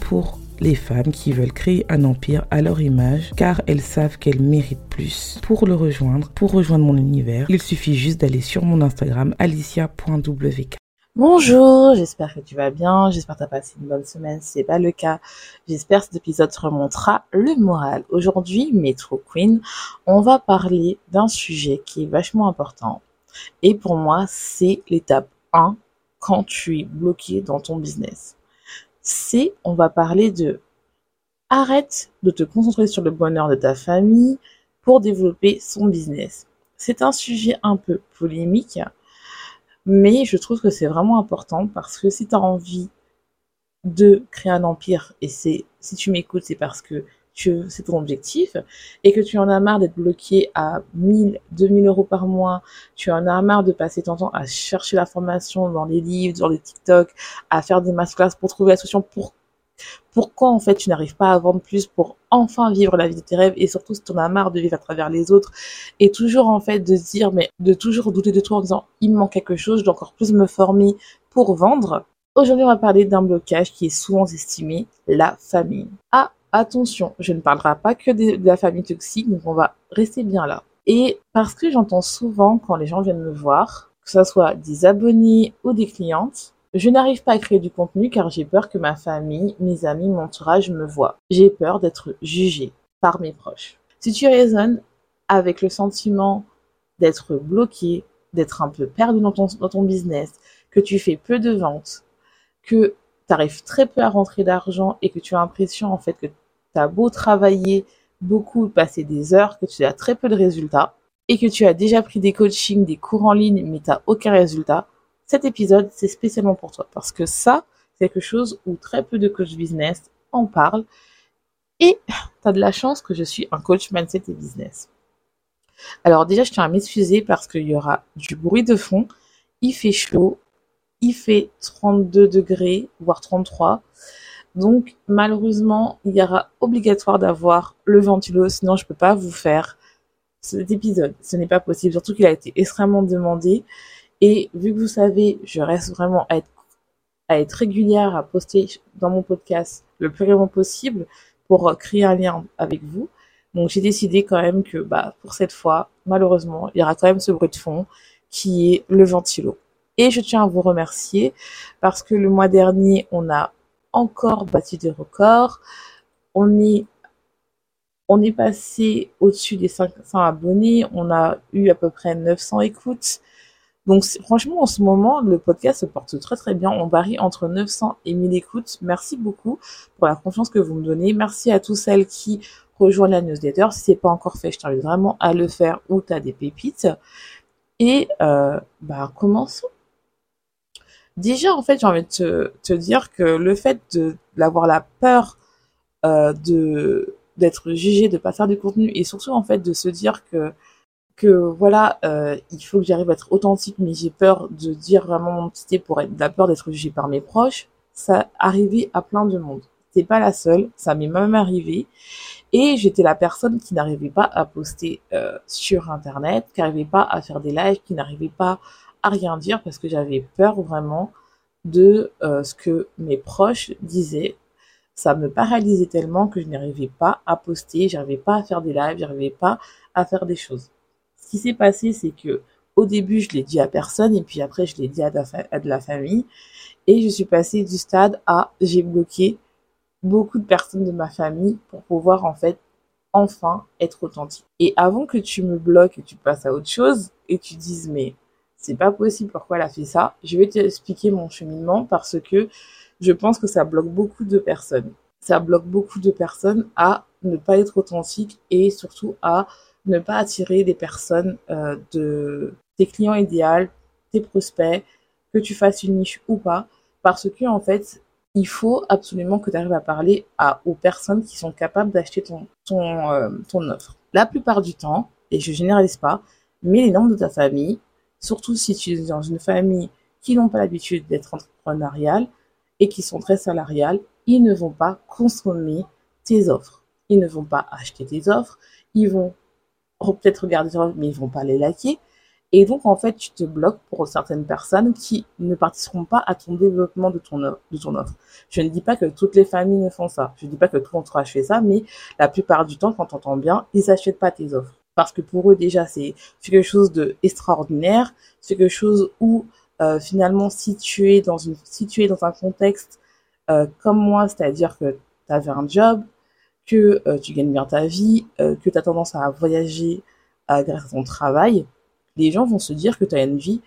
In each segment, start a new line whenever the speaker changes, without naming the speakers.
Pour les femmes qui veulent créer un empire à leur image car elles savent qu'elles méritent plus. Pour le rejoindre, pour rejoindre mon univers, il suffit juste d'aller sur mon Instagram alicia.wk.
Bonjour, j'espère que tu vas bien, j'espère que tu as passé une bonne semaine, si c'est pas le cas, j'espère que cet épisode te remontera le moral. Aujourd'hui, Metro Queen, on va parler d'un sujet qui est vachement important. Et pour moi, c'est l'étape 1 quand tu es bloqué dans ton business c'est on va parler de arrête de te concentrer sur le bonheur de ta famille pour développer son business. C'est un sujet un peu polémique, mais je trouve que c'est vraiment important parce que si tu as envie de créer un empire, et c'est si tu m'écoutes, c'est parce que c'est ton objectif, et que tu en as marre d'être bloqué à 1000, 2000 euros par mois, tu en as marre de passer ton temps à chercher la formation dans les livres, dans les TikTok, à faire des masterclass pour trouver la solution pour pourquoi en fait tu n'arrives pas à vendre plus pour enfin vivre la vie de tes rêves et surtout si tu en as marre de vivre à travers les autres et toujours en fait de se dire mais de toujours douter de toi en disant il me manque quelque chose, je dois encore plus me former pour vendre. Aujourd'hui on va parler d'un blocage qui est souvent estimé, la famille. Ah Attention, je ne parlerai pas que de, la famille toxique, donc on va rester bien là. Et parce que j'entends souvent quand les gens viennent me voir, que ce soit des abonnés ou des clientes, je n'arrive pas à créer du contenu car j'ai peur que ma famille, mes amis, mon entourage me voient. J'ai peur d'être jugée par mes proches. Si tu raisonnes avec le sentiment d'être bloqué, d'être un peu perdu dans ton, dans ton business, que tu fais peu de ventes, que tu arrives très peu à rentrer d'argent et que tu as l'impression en fait que as beau travailler beaucoup, passer des heures, que tu as très peu de résultats et que tu as déjà pris des coachings, des cours en ligne, mais tu n'as aucun résultat, cet épisode, c'est spécialement pour toi. Parce que ça, c'est quelque chose où très peu de coach business en parlent. Et tu as de la chance que je suis un coach mindset et business. Alors déjà, je tiens à m'excuser parce qu'il y aura du bruit de fond. Il fait chaud. Il fait 32 degrés, voire 33. Donc malheureusement, il y aura obligatoire d'avoir le ventilo, sinon je peux pas vous faire cet épisode. Ce n'est pas possible, surtout qu'il a été extrêmement demandé. Et vu que vous savez, je reste vraiment à être, à être régulière, à poster dans mon podcast le plus régulièrement possible pour créer un lien avec vous. Donc j'ai décidé quand même que bah, pour cette fois, malheureusement, il y aura quand même ce bruit de fond qui est le ventilo. Et je tiens à vous remercier parce que le mois dernier, on a encore battu des records. On est, passé au-dessus des 500 abonnés. On a eu à peu près 900 écoutes. Donc franchement, en ce moment, le podcast se porte très très bien. On varie entre 900 et 1000 écoutes. Merci beaucoup pour la confiance que vous me donnez. Merci à tous celles qui rejoignent la newsletter. Si c'est pas encore fait, je t'invite vraiment à le faire ou tu as des pépites. Et euh, bah commençons. Déjà, en fait, j'ai envie de te, dire que le fait de d'avoir la peur euh, de d'être jugé, de pas faire du contenu, et surtout en fait de se dire que que voilà, euh, il faut que j'arrive à être authentique, mais j'ai peur de dire vraiment mon petit pour être la peur d'être jugé par mes proches, ça arrivait à plein de monde. C'est pas la seule, ça m'est même arrivé. Et j'étais la personne qui n'arrivait pas à poster euh, sur Internet, qui n'arrivait pas à faire des lives, qui n'arrivait pas à rien dire parce que j'avais peur vraiment de euh, ce que mes proches disaient. Ça me paralysait tellement que je n'arrivais pas à poster, j'arrivais pas à faire des lives, j'arrivais pas à faire des choses. Ce qui s'est passé, c'est que au début, je l'ai dit à personne et puis après, je l'ai dit à, à de la famille. Et je suis passée du stade à j'ai bloqué beaucoup de personnes de ma famille pour pouvoir en fait enfin être authentique. Et avant que tu me bloques et tu passes à autre chose et tu dises mais c'est pas possible pourquoi elle a fait ça. Je vais t'expliquer mon cheminement parce que je pense que ça bloque beaucoup de personnes. Ça bloque beaucoup de personnes à ne pas être authentique et surtout à ne pas attirer des personnes euh, de tes clients idéaux, tes prospects, que tu fasses une niche ou pas, parce que en fait, il faut absolument que tu arrives à parler à, aux personnes qui sont capables d'acheter ton, ton, euh, ton offre. La plupart du temps, et je généralise pas, mais les membres de ta famille, surtout si tu es dans une famille qui n'ont pas l'habitude d'être entrepreneuriale et qui sont très salariales, ils ne vont pas consommer tes offres. Ils ne vont pas acheter tes offres. Ils vont peut-être regarder tes offres, mais ils vont pas les liker. Et donc, en fait, tu te bloques pour certaines personnes qui ne participeront pas à ton développement de ton, offre. Je ne dis pas que toutes les familles ne font ça. Je ne dis pas que tout entourage fait ça, mais la plupart du temps, quand tu entends bien, ils n'achètent pas tes offres. Parce que pour eux, déjà, c'est quelque chose de extraordinaire. C'est quelque chose où, euh, finalement, si tu es dans une, si tu es dans un contexte euh, comme moi, c'est-à-dire que tu avais un job, que euh, tu gagnes bien ta vie, euh, que tu as tendance à voyager euh, grâce à ton travail, les gens vont se dire que tu as une vie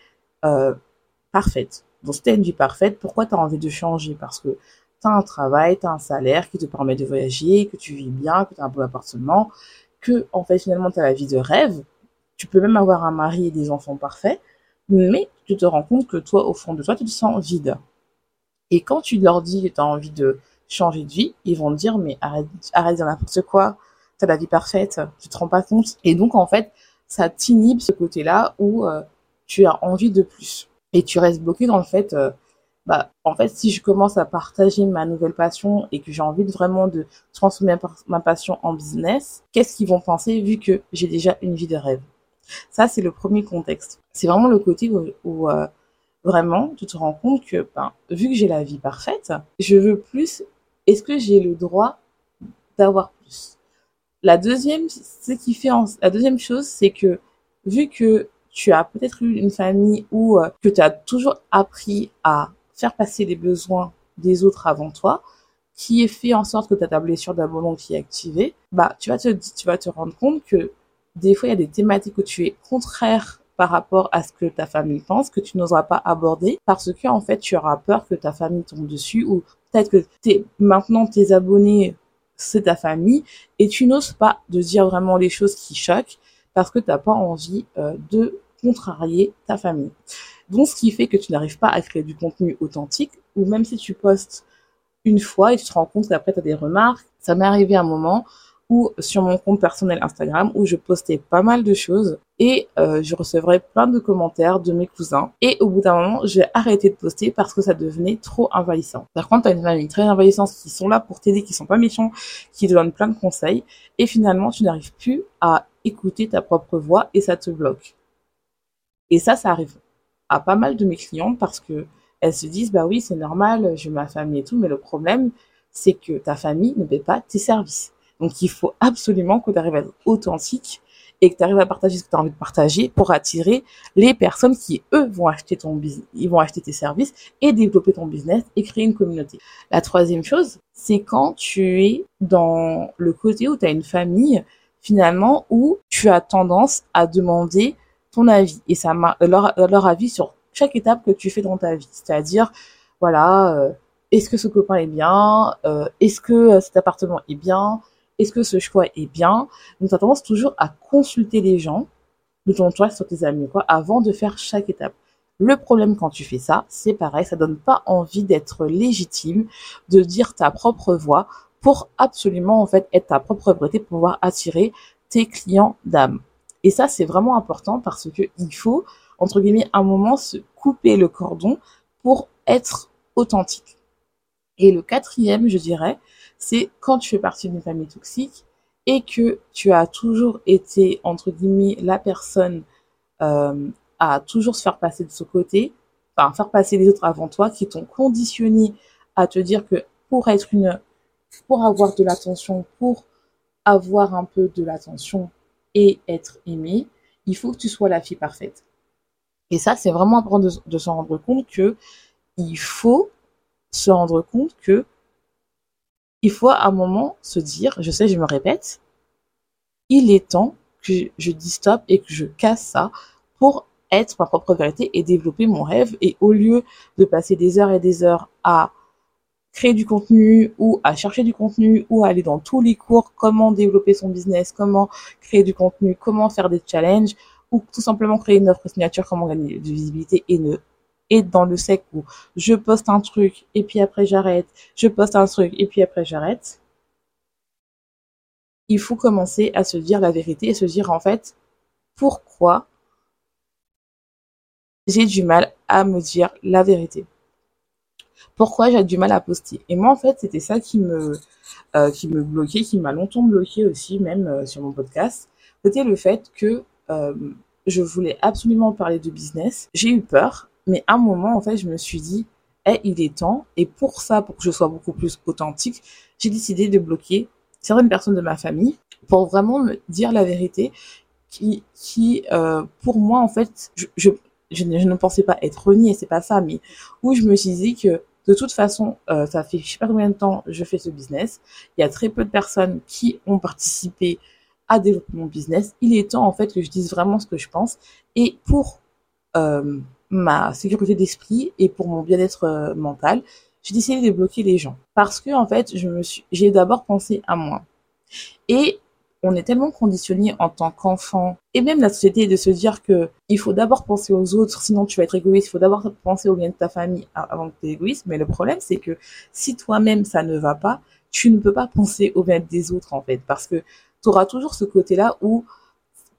euh, parfaite. Donc si tu as une vie parfaite, pourquoi tu as envie de changer? Parce que tu as un travail, tu as un salaire qui te permet de voyager, que tu vis bien, que tu as un beau appartement, que en fait finalement tu as la vie de rêve. Tu peux même avoir un mari et des enfants parfaits, mais tu te rends compte que toi, au fond de toi, tu te sens vide. Et quand tu leur dis que tu as envie de changer de vie, ils vont te dire mais arrête, arrête de dire n'importe quoi, tu as la vie parfaite, tu te rends pas compte. Et donc en fait, ça t'inhibe ce côté-là où euh, tu as envie de plus. Et tu restes bloqué dans le fait, euh, bah, en fait, si je commence à partager ma nouvelle passion et que j'ai envie vraiment de transformer ma passion en business, qu'est-ce qu'ils vont penser vu que j'ai déjà une vie de rêve? Ça, c'est le premier contexte. C'est vraiment le côté où, euh, vraiment, tu te rends compte que, ben, vu que j'ai la vie parfaite, je veux plus. Est-ce que j'ai le droit d'avoir plus? La deuxième, ce qui fait la deuxième chose, c'est que vu que tu as peut-être eu une famille où euh, que tu as toujours appris à faire passer les besoins des autres avant toi, qui est fait en sorte que tu as ta blessure d'abandon qui est activée, bah tu vas te tu vas te rendre compte que des fois il y a des thématiques où tu es contraire par rapport à ce que ta famille pense que tu n'oseras pas aborder parce que en fait tu auras peur que ta famille tombe dessus ou peut-être que maintenant tes abonnés c'est ta famille et tu n'oses pas de dire vraiment les choses qui choquent parce que t'as pas envie euh, de contrarier ta famille. Donc, ce qui fait que tu n'arrives pas à créer du contenu authentique, ou même si tu postes une fois et tu te rends compte qu'après tu des remarques. Ça m'est arrivé un moment où sur mon compte personnel Instagram où je postais pas mal de choses et euh, je recevrais plein de commentaires de mes cousins et au bout d'un moment j'ai arrêté de poster parce que ça devenait trop envahissant. Par contre t'as une famille très envahissante qui sont là pour t'aider, qui sont pas méchants, qui te donnent plein de conseils et finalement tu n'arrives plus à écouter ta propre voix et ça te bloque. Et ça, ça arrive à pas mal de mes clientes parce que elles se disent bah oui c'est normal j'ai ma famille et tout mais le problème c'est que ta famille ne paie pas tes services. Donc il faut absolument que tu arrives à être authentique et que tu arrives à partager ce que tu as envie de partager pour attirer les personnes qui eux vont acheter ton business ils vont acheter tes services et développer ton business et créer une communauté. La troisième chose c'est quand tu es dans le côté où tu as une famille finalement où tu as tendance à demander ton avis et ça leur, leur avis sur chaque étape que tu fais dans ta vie. C'est-à-dire, voilà, euh, est-ce que ce copain est bien euh, Est-ce que euh, cet appartement est bien Est-ce que ce choix est bien Donc, tu as tendance toujours à consulter les gens de ton sur tes amis, quoi, avant de faire chaque étape. Le problème quand tu fais ça, c'est pareil, ça donne pas envie d'être légitime, de dire ta propre voix pour absolument, en fait, être ta propre vérité pour pouvoir attirer tes clients d'âme. Et ça, c'est vraiment important parce que il faut entre guillemets, un moment se couper le cordon pour être authentique. Et le quatrième, je dirais, c'est quand tu fais partie d'une famille toxique et que tu as toujours été, entre guillemets, la personne euh, à toujours se faire passer de ce côté, enfin faire passer les autres avant toi, qui t'ont conditionné à te dire que pour être une, pour avoir de l'attention, pour avoir un peu de l'attention et être aimé, il faut que tu sois la fille parfaite. Et ça, c'est vraiment important de, de s'en rendre compte que il faut se rendre compte que il faut à un moment se dire, je sais, je me répète, il est temps que je dis stop et que je casse ça pour être ma propre vérité et développer mon rêve. Et au lieu de passer des heures et des heures à créer du contenu ou à chercher du contenu ou à aller dans tous les cours, comment développer son business, comment créer du contenu, comment faire des challenges ou tout simplement créer une offre signature, comment gagner de visibilité et ne être dans le sec où je poste un truc et puis après j'arrête, je poste un truc et puis après j'arrête. Il faut commencer à se dire la vérité et se dire en fait pourquoi j'ai du mal à me dire la vérité. Pourquoi j'ai du mal à poster. Et moi, en fait, c'était ça qui me, euh, qui me bloquait, qui m'a longtemps bloqué aussi, même euh, sur mon podcast. C'était le fait que euh, je voulais absolument parler de business. J'ai eu peur, mais à un moment, en fait, je me suis dit, eh, il est temps. Et pour ça, pour que je sois beaucoup plus authentique, j'ai décidé de bloquer certaines personnes de ma famille pour vraiment me dire la vérité qui, qui pour moi, en fait, je, je, je, ne, pensais pas être reniée, c'est pas ça, mais où je me suis dit que de toute façon, euh, ça fait je sais pas combien de temps je fais ce business. Il y a très peu de personnes qui ont participé à développer mon business. Il est temps en fait que je dise vraiment ce que je pense. Et pour euh, ma sécurité d'esprit et pour mon bien-être euh, mental, j'ai décidé de bloquer les gens parce que en fait, j'ai d'abord pensé à moi. Et on est tellement conditionné en tant qu'enfant et même la société de se dire que il faut d'abord penser aux autres, sinon tu vas être égoïste. Il faut d'abord penser au bien de ta famille avant que tu es égoïste. Mais le problème, c'est que si toi-même ça ne va pas, tu ne peux pas penser au bien des autres en fait, parce que tu auras toujours ce côté-là où,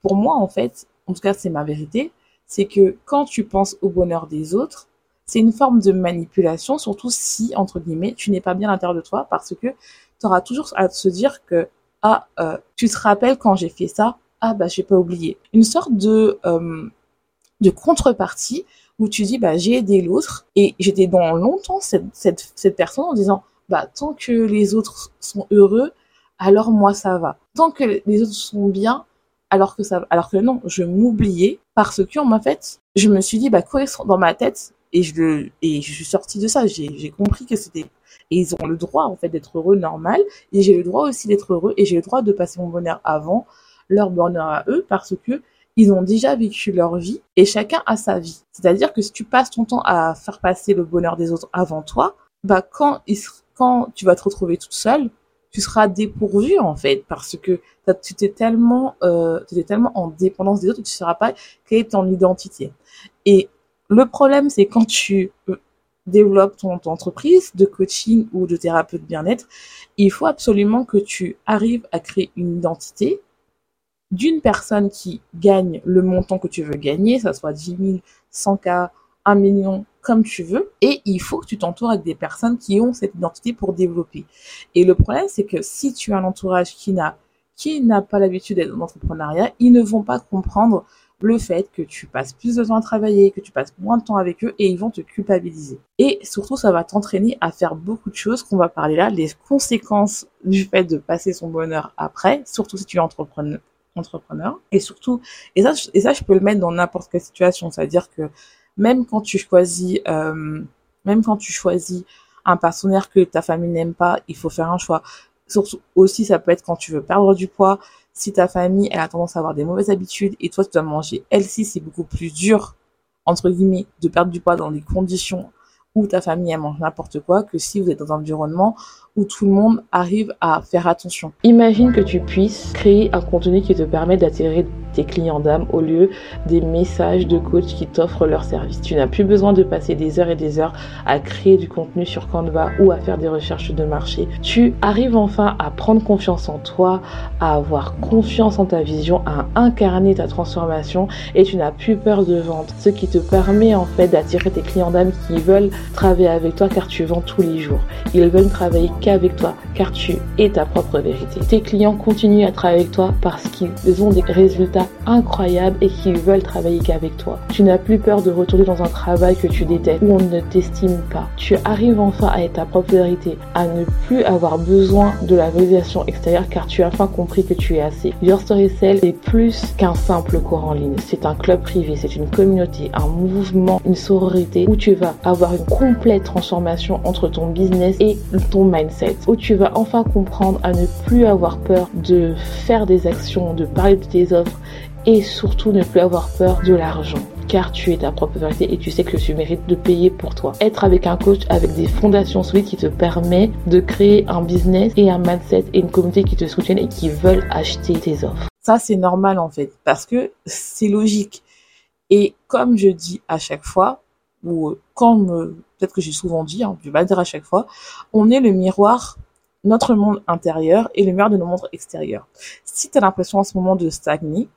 pour moi en fait, en tout cas c'est ma vérité, c'est que quand tu penses au bonheur des autres, c'est une forme de manipulation, surtout si, entre guillemets, tu n'es pas bien à l'intérieur de toi, parce que tu auras toujours à se dire que ah, euh, tu te rappelles quand j'ai fait ça, ah bah j'ai pas oublié. Une sorte de euh, de contrepartie où tu dis bah j'ai aidé l'autre et j'étais dans longtemps cette, cette cette personne en disant bah tant que les autres sont heureux, alors moi ça va. Tant que les autres sont bien, alors que ça alors que non, je m'oubliais parce que en fait, je me suis dit bah quoi dans ma tête et je le et je suis sortie de ça, j'ai j'ai compris que c'était et ils ont le droit en fait d'être heureux normal et j'ai le droit aussi d'être heureux et j'ai le droit de passer mon bonheur avant leur bonheur à eux parce que ils ont déjà vécu leur vie et chacun a sa vie. C'est-à-dire que si tu passes ton temps à faire passer le bonheur des autres avant toi, bah quand quand tu vas te retrouver toute seule, tu seras dépourvu en fait parce que tu t'es tellement euh, tu es tellement en dépendance des autres que tu ne sauras pas quelle est ton identité. Et le problème c'est quand tu euh, développe ton, entreprise de coaching ou de thérapeute bien-être, il faut absolument que tu arrives à créer une identité d'une personne qui gagne le montant que tu veux gagner, ça soit 10 000, 100 k 1 million, comme tu veux. Et il faut que tu t'entoures avec des personnes qui ont cette identité pour développer. Et le problème, c'est que si tu as un entourage qui n'a qui n'a pas l'habitude d'être dans l'entrepreneuriat, ils ne vont pas comprendre le fait que tu passes plus de temps à travailler, que tu passes moins de temps avec eux et ils vont te culpabiliser. Et surtout, ça va t'entraîner à faire beaucoup de choses qu'on va parler là, les conséquences du fait de passer son bonheur après, surtout si tu es entrepreneur. entrepreneur. Et surtout, et ça, et ça, je peux le mettre dans n'importe quelle situation, c'est-à-dire que même quand tu choisis, euh, même quand tu choisis un partenaire que ta famille n'aime pas, il faut faire un choix. Surtout aussi, ça peut être quand tu veux perdre du poids, si ta famille, elle a tendance à avoir des mauvaises habitudes et toi, tu dois manger healthy, c'est beaucoup plus dur, entre guillemets, de perdre du poids dans des conditions où ta famille, elle mange n'importe quoi que si vous êtes dans un environnement où tout le monde arrive à faire attention.
Imagine que tu puisses créer un contenu qui te permet d'attirer tes clients d'âme au lieu des messages de coach qui t'offrent leur service. Tu n'as plus besoin de passer des heures et des heures à créer du contenu sur Canva ou à faire des recherches de marché. Tu arrives enfin à prendre confiance en toi, à avoir confiance en ta vision, à incarner ta transformation et tu n'as plus peur de vendre. Ce qui te permet en fait d'attirer tes clients d'âme qui veulent travailler avec toi car tu vends tous les jours. Ils veulent travailler avec toi, car tu es ta propre vérité. Tes clients continuent à travailler avec toi parce qu'ils ont des résultats incroyables et qu'ils veulent travailler qu'avec toi. Tu n'as plus peur de retourner dans un travail que tu détestes, où on ne t'estime pas. Tu arrives enfin à être ta propre vérité, à ne plus avoir besoin de la validation extérieure car tu as enfin compris que tu es assez. Your Story Cell est plus qu'un simple cours en ligne. C'est un club privé, c'est une communauté, un mouvement, une sororité où tu vas avoir une complète transformation entre ton business et ton mindset où tu vas enfin comprendre à ne plus avoir peur de faire des actions, de parler de tes offres et surtout ne plus avoir peur de l'argent.
car tu es ta propre vérité et tu sais que tu mérites de payer pour toi. Être avec un coach avec des fondations solides qui te permet de créer un business et un mindset et une communauté qui te soutiennent et qui veulent acheter tes offres.
Ça, c'est normal en fait, parce que c'est logique. Et comme je dis à chaque fois, ou comme peut-être que j'ai souvent dit, hein, je vais dire à chaque fois, on est le miroir, notre monde intérieur et le miroir de nos mondes extérieurs. Si tu as l'impression en ce moment de stagner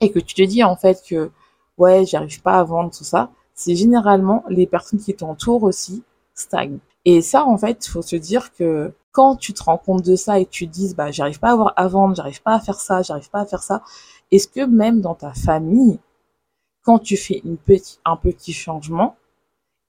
et que tu te dis en fait que ouais, j'arrive pas à vendre tout ça, c'est généralement les personnes qui t'entourent aussi stagnent. Et ça, en fait, faut se dire que quand tu te rends compte de ça et tu te dis, bah, j'arrive pas à, avoir, à vendre, j'arrive pas à faire ça, j'arrive pas à faire ça, est-ce que même dans ta famille, quand tu fais une petite, un petit changement,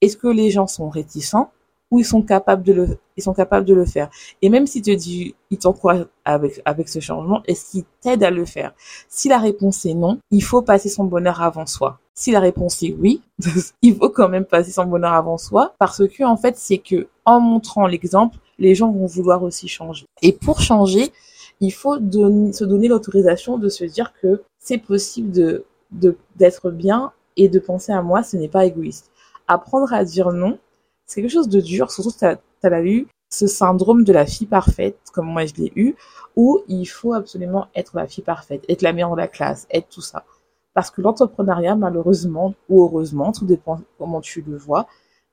est-ce que les gens sont réticents ou ils sont capables de le, ils sont capables de le faire. Et même si te dit, ils t'encouragent avec, avec ce changement, est-ce qu'ils t'aident à le faire? Si la réponse est non, il faut passer son bonheur avant soi. Si la réponse est oui, il faut quand même passer son bonheur avant soi parce que, en fait, c'est que, en montrant l'exemple, les gens vont vouloir aussi changer. Et pour changer, il faut se donner l'autorisation de se dire que c'est possible de, d'être bien et de penser à moi, ce n'est pas égoïste. Apprendre à dire non, c'est quelque chose de dur, surtout si tu as, eu ce syndrome de la fille parfaite, comme moi je l'ai eu, où il faut absolument être la fille parfaite, être la meilleure de la classe, être tout ça. Parce que l'entrepreneuriat, malheureusement ou heureusement, tout dépend comment tu le vois,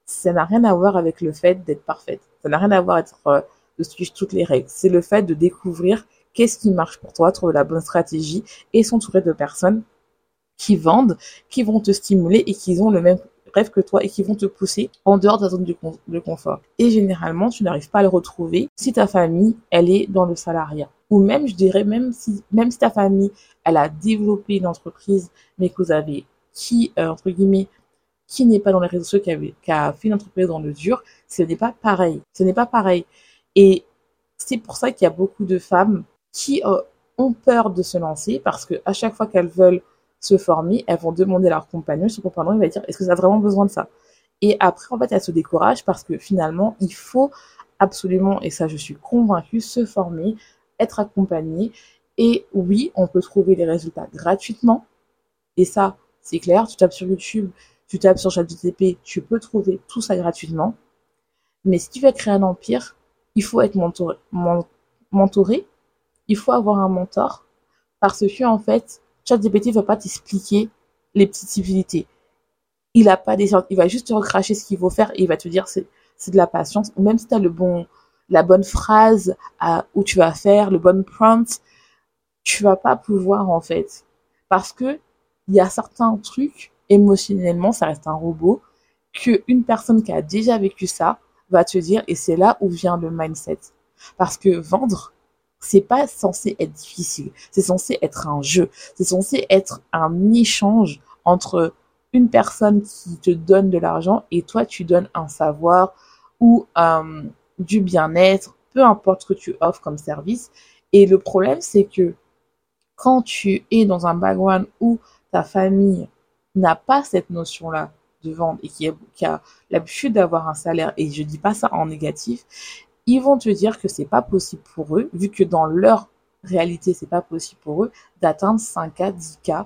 ça n'a rien à voir avec le fait d'être parfaite. Ça n'a rien à voir avec euh, de suivre toutes les règles. C'est le fait de découvrir qu'est-ce qui marche pour toi, trouver la bonne stratégie et s'entourer de personnes qui vendent, qui vont te stimuler et qui ont le même rêve que toi et qui vont te pousser en dehors de ta zone de, confort. Et généralement, tu n'arrives pas à le retrouver si ta famille, elle est dans le salariat. Ou même, je dirais, même si, même si ta famille, elle a développé une entreprise, mais que vous avez qui, euh, entre guillemets, qui n'est pas dans les réseaux sociaux, qui a, qui a fait une entreprise dans le dur, ce n'est pas pareil. Ce n'est pas pareil. Et c'est pour ça qu'il y a beaucoup de femmes qui euh, ont peur de se lancer parce que à chaque fois qu'elles veulent se former, elles vont demander à leur compagnon, son compagnon il va dire est-ce que ça a vraiment besoin de ça? Et après en fait elles se découragent parce que finalement il faut absolument, et ça je suis convaincue, se former, être accompagné. Et oui, on peut trouver les résultats gratuitement. Et ça, c'est clair, tu tapes sur YouTube, tu tapes sur ChatGPT, tu peux trouver tout ça gratuitement. Mais si tu veux créer un empire, il faut être mentoré, mentoré il faut avoir un mentor parce que en fait, ChatGPT ne va pas t'expliquer les petites subtilités. Il a pas des, il va juste te recracher ce qu'il faut faire et il va te dire c'est, de la patience. Même si tu as le bon, la bonne phrase à, où tu vas faire, le bon prompt, tu vas pas pouvoir, en fait. Parce que il y a certains trucs, émotionnellement, ça reste un robot, que une personne qui a déjà vécu ça va te dire et c'est là où vient le mindset. Parce que vendre, c'est pas censé être difficile. C'est censé être un jeu. C'est censé être un échange entre une personne qui te donne de l'argent et toi tu donnes un savoir ou euh, du bien-être, peu importe ce que tu offres comme service. Et le problème c'est que quand tu es dans un background où ta famille n'a pas cette notion-là de vendre et qui a, a l'habitude d'avoir un salaire, et je dis pas ça en négatif, ils vont te dire que c'est pas possible pour eux, vu que dans leur réalité, c'est pas possible pour eux d'atteindre 5K, 10K,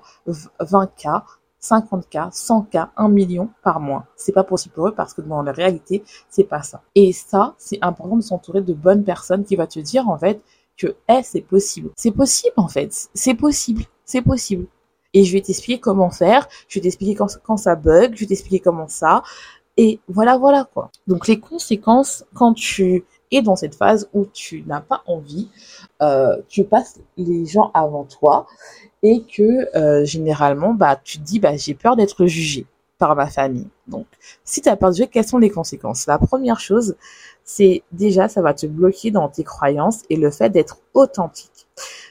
20K, 50K, 100K, 1 million par mois. C'est pas possible pour eux parce que dans la réalité, c'est pas ça. Et ça, c'est important de s'entourer de bonnes personnes qui vont te dire, en fait, que, eh, c'est possible. C'est possible, en fait. C'est possible. C'est possible. Et je vais t'expliquer comment faire. Je vais t'expliquer quand ça bug. Je vais t'expliquer comment ça. Et voilà, voilà, quoi. Donc, les conséquences quand tu et dans cette phase où tu n'as pas envie, euh, tu passes les gens avant toi et que euh, généralement, bah, tu te dis, bah, j'ai peur d'être jugé par ma famille. Donc, si tu as peur de juger, quelles sont les conséquences? La première chose, c'est déjà, ça va te bloquer dans tes croyances et le fait d'être authentique.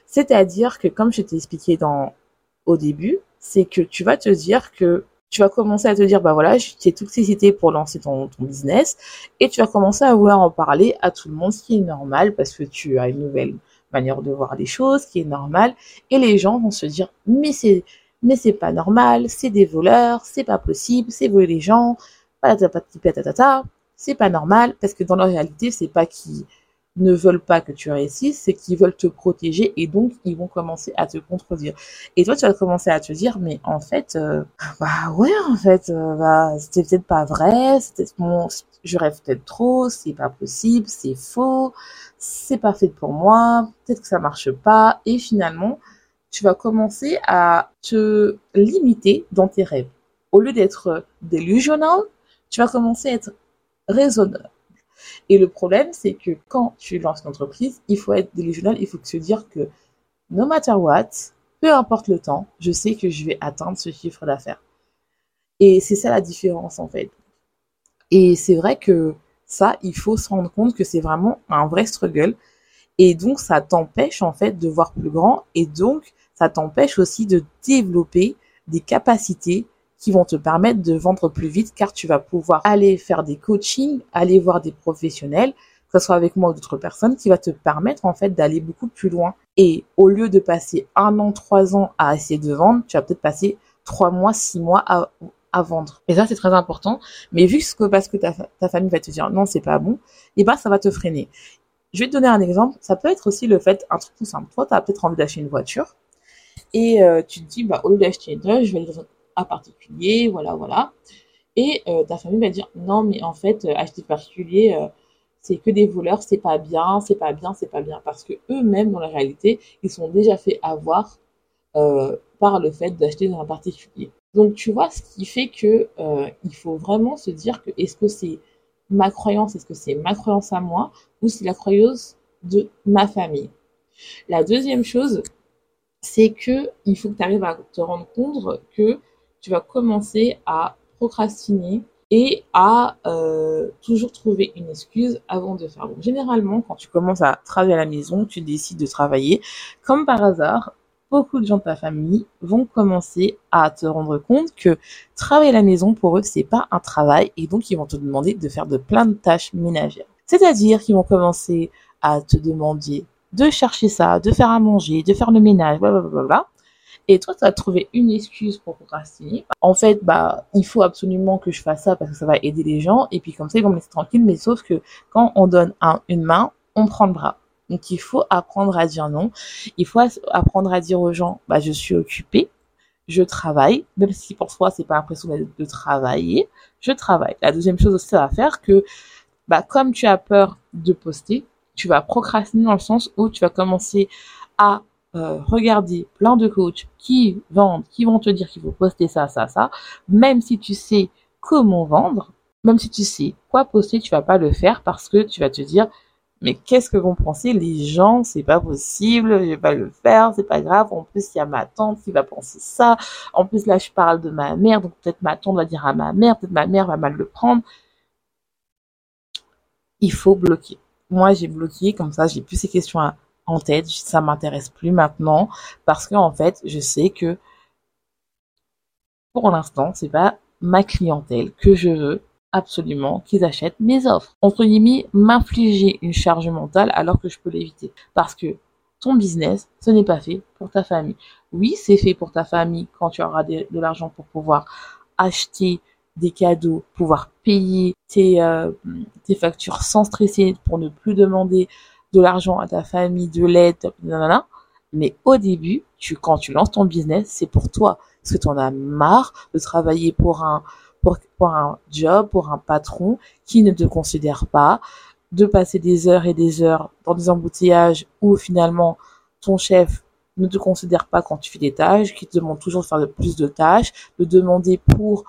C'est-à-dire que, comme je t'ai expliqué dans, au début, c'est que tu vas te dire que tu vas commencer à te dire, bah voilà, j'ai toutes ces idées pour lancer ton, ton business, et tu vas commencer à vouloir en parler à tout le monde, ce qui est normal, parce que tu as une nouvelle manière de voir les choses, qui est normal, et les gens vont se dire, mais c'est, mais c'est pas normal, c'est des voleurs, c'est pas possible, c'est voler les gens, c'est pas normal, parce que dans la réalité, c'est pas qui
ne veulent pas que tu réussisses, c'est qu'ils veulent te protéger et donc ils vont commencer à te contredire. Et toi, tu vas commencer à te dire, mais en fait, euh, bah ouais, en fait, euh, bah c'était peut-être pas vrai, c'était mon, je rêve peut-être trop, c'est pas possible, c'est faux, c'est pas fait pour moi, peut-être que ça marche pas. Et finalement, tu vas commencer à te limiter dans tes rêves. Au lieu d'être delusional, tu vas commencer à être raisonnable. Et le problème, c'est que quand tu lances une entreprise, il faut être délusionnel, il faut se dire que no matter what, peu importe le temps, je sais que je vais atteindre ce chiffre d'affaires. Et c'est ça la différence en fait. Et c'est vrai que ça, il faut se rendre compte que c'est vraiment un vrai struggle. Et donc, ça t'empêche en fait de voir plus grand. Et donc, ça t'empêche aussi de développer des capacités qui vont te permettre de vendre plus vite car tu vas pouvoir aller faire des coachings, aller voir des professionnels, que ce soit avec moi ou d'autres personnes, qui va te permettre en fait d'aller beaucoup plus loin. Et au lieu de passer un an, trois ans à essayer de vendre, tu vas peut-être passer trois mois, six mois à, vendre. Et ça, c'est très important. Mais vu que parce que ta, ta famille va te dire non, c'est pas bon, et eh ben, ça va te freiner. Je vais te donner un exemple. Ça peut être aussi le fait, un truc tout simple. Toi, tu as peut-être envie d'acheter une voiture. Et euh, tu te dis, bah, au lieu d'acheter une neuve, je vais particulier, voilà, voilà. Et euh, ta famille va dire non, mais en fait, euh, acheter particulier, euh, c'est que des voleurs, c'est pas bien, c'est pas bien, c'est pas bien, parce que eux-mêmes dans la réalité, ils sont déjà fait avoir par le fait d'acheter dans un particulier. Donc tu vois, ce qui fait que il faut vraiment se dire que est-ce que c'est ma croyance, est-ce que c'est ma croyance à moi, ou c'est la croyance de ma famille? La deuxième chose, c'est que il faut que tu arrives à te rendre compte que tu vas commencer à procrastiner et à euh, toujours trouver une excuse avant de faire. Donc généralement, quand tu commences à travailler à la maison, tu décides de travailler, comme par hasard, beaucoup de gens de ta famille vont commencer à te rendre compte que travailler à la maison pour eux c'est pas un travail et donc ils vont te demander de faire de plein de tâches ménagères. C'est-à-dire qu'ils vont commencer à te demander de chercher ça, de faire à manger, de faire le ménage, blablabla et toi, tu as trouvé une excuse pour procrastiner? En fait, bah, il faut absolument que je fasse ça parce que ça va aider les gens. Et puis comme ça, ils vont me laisser tranquille. Mais sauf que quand on donne un, une main, on prend le bras. Donc il faut apprendre à dire non. Il faut apprendre à dire aux gens, bah, je suis occupé, je travaille, même si pour soi c'est pas l'impression de travailler, je travaille. La deuxième chose aussi, ça va faire que, bah, comme tu as peur de poster, tu vas procrastiner dans le sens où tu vas commencer à euh, regarder plein de coachs qui vendent, qui vont te dire qu'il faut poster ça, ça, ça, même si tu sais comment vendre, même si tu sais quoi poster, tu vas pas le faire parce que tu vas te dire mais qu'est-ce que vont penser les gens? C'est pas possible, je vais pas le faire, c'est pas grave. En plus, il y a ma tante qui va penser ça. En plus, là, je parle de ma mère, donc peut-être ma tante va dire à ma mère, peut-être ma mère va mal le prendre. Il faut bloquer. Moi, j'ai bloqué, comme ça, j'ai plus ces questions à, en tête, ça m'intéresse plus maintenant parce que en fait, je sais que pour l'instant, c'est pas ma clientèle que je veux absolument qu'ils achètent mes offres. Entre guillemets, m'infliger une charge mentale alors que je peux l'éviter. Parce que ton business, ce n'est pas fait pour ta famille. Oui, c'est fait pour ta famille quand tu auras de, l'argent pour pouvoir acheter des cadeaux, pouvoir payer tes, euh, tes factures sans stresser pour ne plus demander de l'argent à ta famille, de l'aide, mais au début, tu, quand tu lances ton business, c'est pour toi. Parce que tu en as marre de travailler pour un, pour, pour un job, pour un patron qui ne te considère pas, de passer des heures et des heures dans des embouteillages où finalement ton chef ne te considère pas quand tu fais des tâches, qui te demande toujours de faire plus de tâches, de demander pour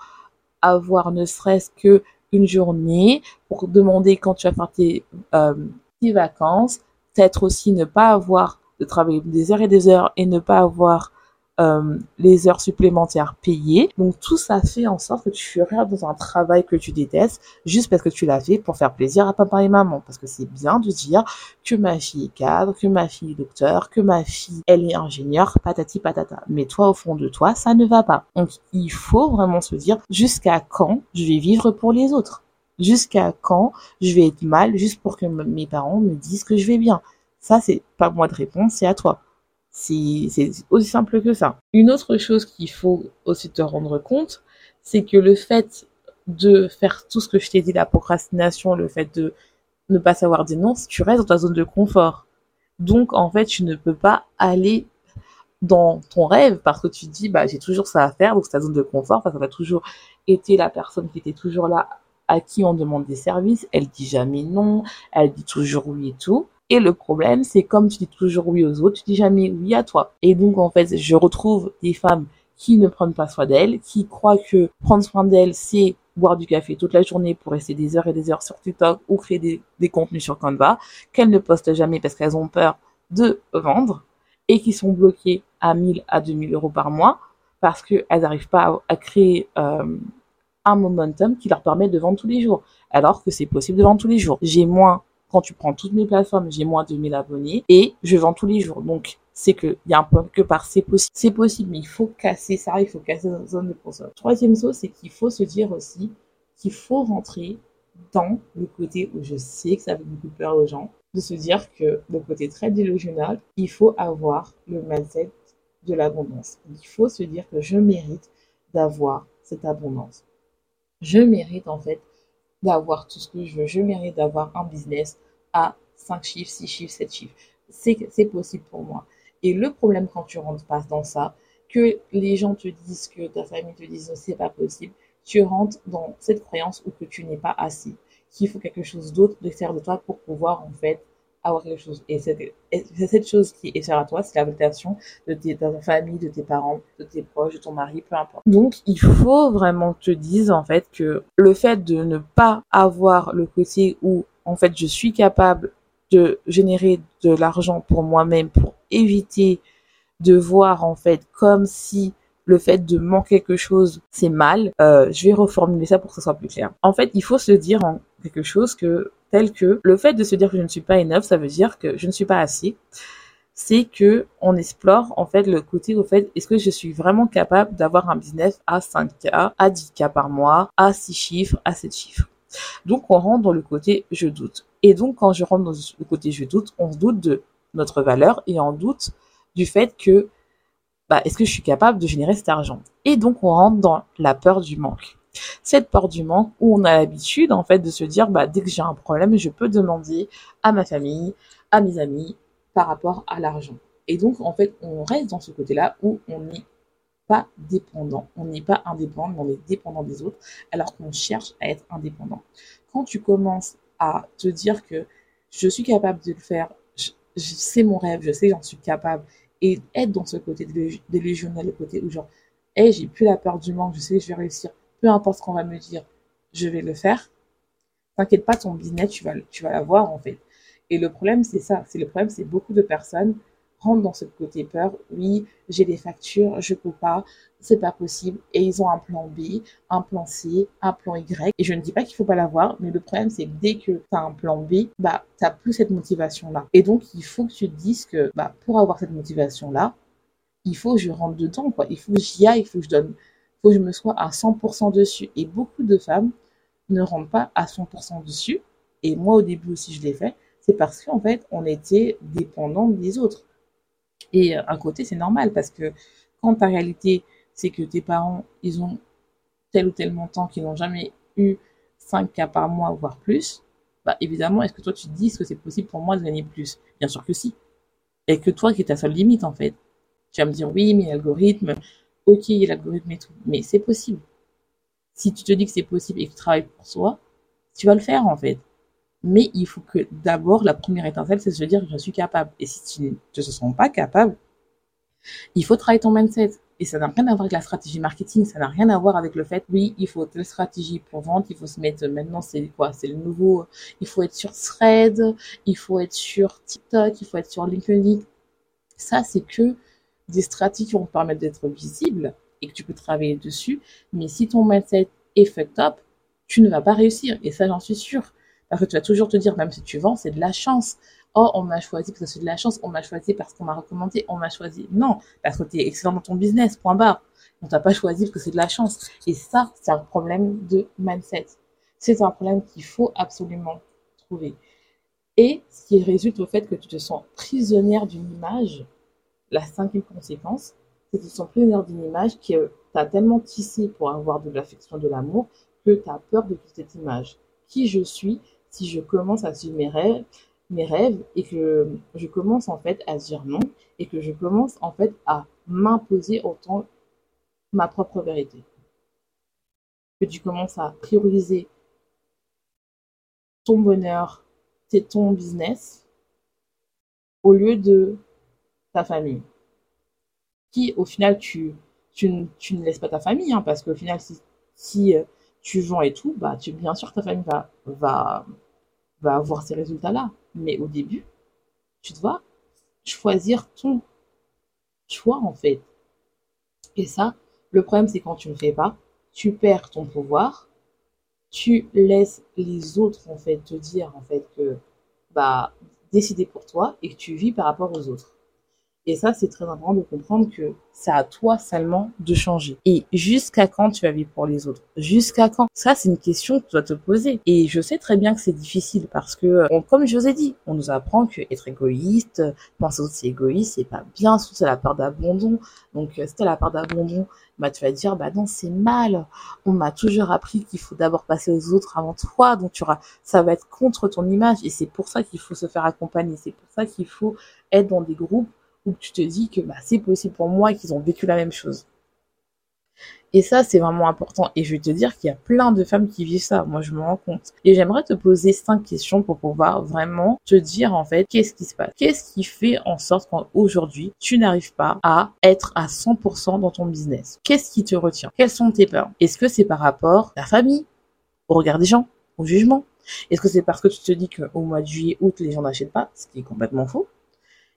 avoir ne serait-ce que une journée, pour demander quand tu vas faire tes, euh, vacances, peut-être aussi ne pas avoir de travailler des heures et des heures et ne pas avoir euh, les heures supplémentaires payées. Donc tout ça fait en sorte que tu restes dans un travail que tu détestes juste parce que tu l'as fait pour faire plaisir à papa et maman. Parce que c'est bien de dire que ma fille est cadre, que ma fille est docteur, que ma fille elle est ingénieure, patati patata. Mais toi au fond de toi ça ne va pas. Donc il faut vraiment se dire jusqu'à quand je vais vivre pour les autres. Jusqu'à quand je vais être mal juste pour que mes parents me disent que je vais bien Ça, c'est pas moi de répondre, c'est à toi. C'est aussi simple que ça. Une autre chose qu'il faut aussi te rendre compte, c'est que le fait de faire tout ce que je t'ai dit, la procrastination, le fait de ne pas savoir dire non, tu restes dans ta zone de confort. Donc, en fait, tu ne peux pas aller dans ton rêve parce que tu te dis, bah, j'ai toujours ça à faire, donc c'est ta zone de confort, parce ça a toujours été la personne qui était toujours là, à qui on demande des services, elle dit jamais non, elle dit toujours oui et tout. Et le problème, c'est comme tu dis toujours oui aux autres, tu dis jamais oui à toi. Et donc, en fait, je retrouve des femmes qui ne prennent pas soin d'elles, qui croient que prendre soin d'elles, c'est boire du café toute la journée pour rester des heures et des heures sur TikTok ou créer des, contenus sur Canva, qu'elles ne postent jamais parce qu'elles ont peur de vendre et qui sont bloquées à 1000 à 2000 euros par mois parce qu'elles n'arrivent pas à, créer euh, un momentum qui leur permet de vendre tous les jours. Alors que c'est possible de vendre tous les jours. J'ai moins, quand tu prends toutes mes plateformes, j'ai moins de 2000 abonnés et je vends tous les jours. Donc, c'est que il y a un peu que par c'est possible. C'est possible, mais il faut casser ça, il faut casser la zone de confort. Troisième chose, c'est qu'il faut se dire aussi qu'il faut rentrer dans le côté où je sais que ça fait beaucoup peur aux gens, de se dire que le côté très délusionnel, il faut avoir le mindset de l'abondance. Il faut se dire que je mérite d'avoir cette abondance. Je mérite en fait d'avoir tout ce que je veux. Je mérite d'avoir un business à 5 chiffres, 6 chiffres, 7 chiffres. C'est possible pour moi. Et le problème quand tu rentres pas dans ça, que les gens te disent, que ta famille te dise c'est pas possible, tu rentres dans cette croyance où que tu n'es pas assez, qu'il faut quelque chose d'autre de faire de toi pour pouvoir en fait avoir quelque chose. Et c'est cette chose qui est chère à toi, c'est la validation de, ta famille, de tes parents, de tes proches, de ton mari, peu importe. Donc, il faut vraiment que tu te dises, en fait, que le fait de ne pas avoir le côté où, en fait, je suis capable de générer de l'argent pour moi-même, pour éviter de voir, en fait, comme si le fait de manquer quelque chose, c'est mal. Euh, je vais reformuler ça pour que ce soit plus clair. En fait, il faut se dire en quelque chose que tel que le fait de se dire que je ne suis pas enough, ça veut dire que je ne suis pas assez. C'est que on explore en fait le côté au fait est-ce que je suis vraiment capable d'avoir un business à 5K, à 10K par mois, à 6 chiffres, à 7 chiffres? Donc on rentre dans le côté je doute. Et donc quand je rentre dans le côté je doute, on se doute de notre valeur et on doute du fait que bah, est-ce que je suis capable de générer cet argent? Et donc on rentre dans la peur du manque. Cette peur du manque où on a l'habitude en fait de se dire bah dès que j'ai un problème, je peux demander à ma famille, à mes amis par rapport à l'argent. Et donc en fait, on reste dans ce côté-là où on n'est pas dépendant, on n'est pas indépendant, mais on est dépendant des autres alors qu'on cherche à être indépendant. Quand tu commences à te dire que je suis capable de le faire, c'est mon rêve, je sais j'en suis capable et être dans ce côté délusionnel, le côté où genre, hey, j'ai plus la peur du manque, je sais que je vais réussir, peu importe ce qu'on va me dire, je vais le faire. T'inquiète pas, ton business, tu vas, tu vas l'avoir en fait. Et le problème, c'est ça. C'est le problème, c'est beaucoup de personnes rentrent dans ce côté peur. Oui, j'ai des factures, je peux pas, c'est pas possible. Et ils ont un plan B, un plan C, un plan Y. Et je ne dis pas qu'il faut pas l'avoir, mais le problème, c'est que dès que tu as un plan B, bah, t'as plus cette motivation-là. Et donc, il faut que tu te dises que, bah, pour avoir cette motivation-là, il faut que je rentre dedans, quoi. Il faut que j'y aille, il faut que je donne, que je me sois à 100% dessus. Et beaucoup de femmes ne rentrent pas à 100% dessus. Et moi, au début aussi, je l'ai fait. C'est parce qu'en fait, on était dépendant des autres. Et euh, à côté, c'est normal parce que quand ta réalité, c'est que tes parents, ils ont tel ou tel montant qu'ils n'ont jamais eu 5 cas par mois, voire plus, bah évidemment, est-ce que toi tu te dis que c'est possible pour moi de gagner plus? Bien sûr que si. Et que toi qui es ta seule limite en fait. Tu vas me dire oui, mais l'algorithme, ok, l'algorithme et tout, mais c'est possible. Si tu te dis que c'est possible et que tu travailles pour soi, tu vas le faire en fait. Mais il faut que d'abord, la première étincelle, c'est de se dire que je suis capable. Et si tu ne te sens pas capable, il faut travailler ton mindset. Et ça n'a rien à voir avec la stratégie marketing, ça n'a rien à voir avec le fait, oui, il faut telle stratégie pour vendre, il faut se mettre, maintenant c'est quoi, c'est le nouveau, il faut être sur Thread, il faut être sur TikTok, il faut être sur LinkedIn. Ça, c'est que des stratégies qui vont te permettre d'être visible et que tu peux travailler dessus. Mais si ton mindset est fucked up, tu ne vas pas réussir. Et ça, j'en suis sûre. Parce que tu vas toujours te dire, même si tu vends, c'est de la chance. Oh, on m'a choisi parce que c'est de la chance, on m'a choisi parce qu'on m'a recommandé, on m'a choisi. Non, parce que tu es excellent dans ton business, point barre. On t'a pas choisi parce que c'est de la chance. Et ça, c'est un problème de mindset. C'est un problème qu'il faut absolument trouver. Et ce qui résulte au fait que tu te sens prisonnière d'une image, la cinquième conséquence, c'est que tu sens d'une image qui t'a tellement tissé pour avoir de l'affection, de l'amour, que tu as peur de quitter cette image. Qui je suis, si je commence à suivre mes rêves, mes rêves et que je commence en fait à dire non et que je commence en fait à m'imposer autant ma propre vérité. Que tu commences à prioriser ton bonheur, c'est ton business, au lieu de ta famille. Qui, au final, tu, tu, ne laisses pas ta famille, hein, parce qu'au final, si, euh, tu vends et tout, bah, tu, bien sûr, ta famille va, va, va avoir ces résultats-là. Mais au début, tu dois choisir ton choix, en fait. Et ça, le problème, c'est quand tu ne fais pas, tu perds ton pouvoir, tu laisses les autres, en fait, te dire, en fait, que, bah, décider pour toi et que tu vis par rapport aux autres. Et ça, c'est très important de comprendre que c'est à toi seulement de changer. Et jusqu'à quand tu vas vivre pour les autres? Jusqu'à quand? Ça, c'est une question que tu dois te poser. Et je sais très bien que c'est difficile parce que, comme je vous ai dit, on nous apprend que être égoïste, penser aux autres c'est égoïste, c'est pas bien, surtout c'est la peur d'abandon. Donc, euh, si t'as la peur d'abandon, bah tu vas dire bah non c'est mal. On m'a toujours appris qu'il faut d'abord passer aux autres avant toi, donc tu auras, ça va être contre ton image et c'est pour ça qu'il faut se faire accompagner. C'est pour ça qu'il faut être dans des groupes où tu te dis que bah, c'est possible pour moi qu'ils ont vécu la même chose. Et ça, c'est vraiment important. Et je vais te dire qu'il y a plein de femmes qui vivent ça. Moi, je me rends compte. Et j'aimerais te poser cinq questions pour pouvoir vraiment te dire, en fait, qu'est-ce qui se passe? Qu'est-ce qui fait en sorte qu'aujourd'hui, tu n'arrives pas à être à 100% dans ton business? Qu'est-ce qui te retient? Quelles sont tes peurs? Est-ce que c'est par rapport à la famille, au regard des gens, au jugement? Est-ce que c'est parce que tu te dis qu'au mois de juillet, août, les gens n'achètent pas? Ce qui est complètement faux.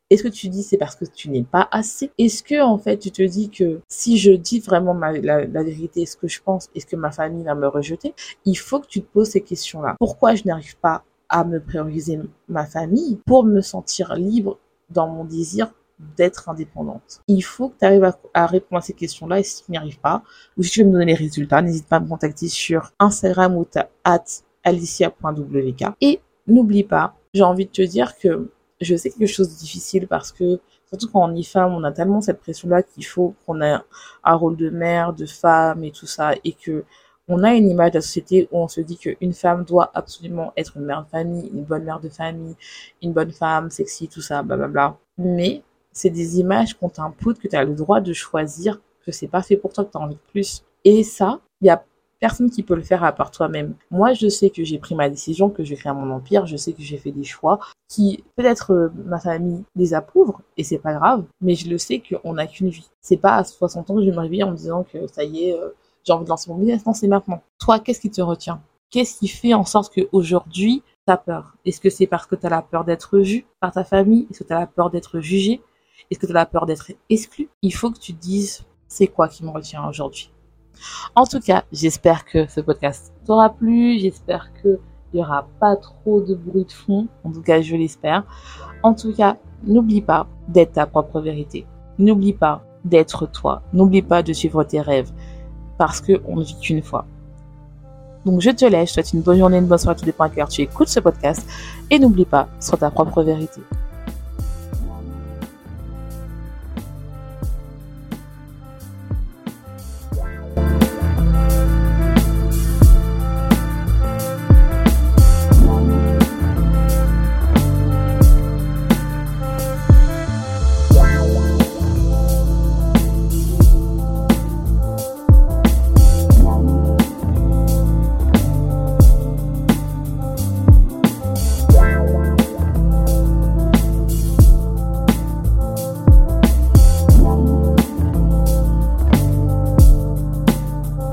Est-ce que tu dis c'est parce que tu n'es pas assez? Est-ce que en fait tu te dis que si je dis vraiment la, vérité, ce que je pense, est-ce que ma famille va me rejeter Il faut que tu te poses ces questions-là. Pourquoi je n'arrive pas à me prioriser ma famille pour me sentir libre dans mon désir d'être indépendante? Il faut que tu arrives à, répondre à ces questions-là et si tu n'y arrives pas, ou si tu veux me donner les résultats, n'hésite pas à me contacter sur Instagram ou at alicia.wk. Et n'oublie pas, j'ai envie de te dire que je sais quelque chose de difficile parce que surtout quand on est femme, on a tellement cette pression-là qu'il faut qu'on ait un rôle de mère, de femme et tout ça, et que on a une image de la société où on se dit qu'une femme doit absolument être une mère de famille, une bonne mère de famille, une bonne femme, sexy, tout ça, blablabla. Mais c'est des images qu'on t'impute, que tu as le droit de choisir, que c'est pas fait pour toi, que tu as envie de plus. Et ça, il y a personne qui peut le faire à part toi-même. Moi, je sais que j'ai pris ma décision, que j'ai créé mon empire, je sais que j'ai fait des choix qui, peut-être, euh, ma famille les approuve, et c'est pas grave, mais je le sais qu'on n'a qu'une vie. C'est pas à 60 ans que je vais me réveiller en me disant que ça y est, euh, j'ai envie de lancer mon business. Non, c'est maintenant. Toi, qu'est-ce qui te retient? Qu'est-ce qui fait en sorte qu'aujourd'hui, t'as peur? Est-ce que c'est parce que t'as la peur d'être vu par ta famille? Est-ce que t'as la peur d'être jugé? Est-ce que t'as la peur d'être exclu? Il faut que tu dises, c'est quoi qui me retient aujourd'hui? En tout cas, j'espère que ce podcast t'aura plu. J'espère qu'il n'y aura pas trop de bruit de fond. En tout cas, je l'espère. En tout cas, n'oublie pas d'être ta propre vérité. N'oublie pas d'être toi. N'oublie pas de suivre tes rêves. Parce qu'on ne vit qu'une fois. Donc je te laisse, je te souhaite une bonne journée, une bonne soirée, tout dépend à cœur tu écoutes ce podcast. Et n'oublie pas, sois ta propre vérité.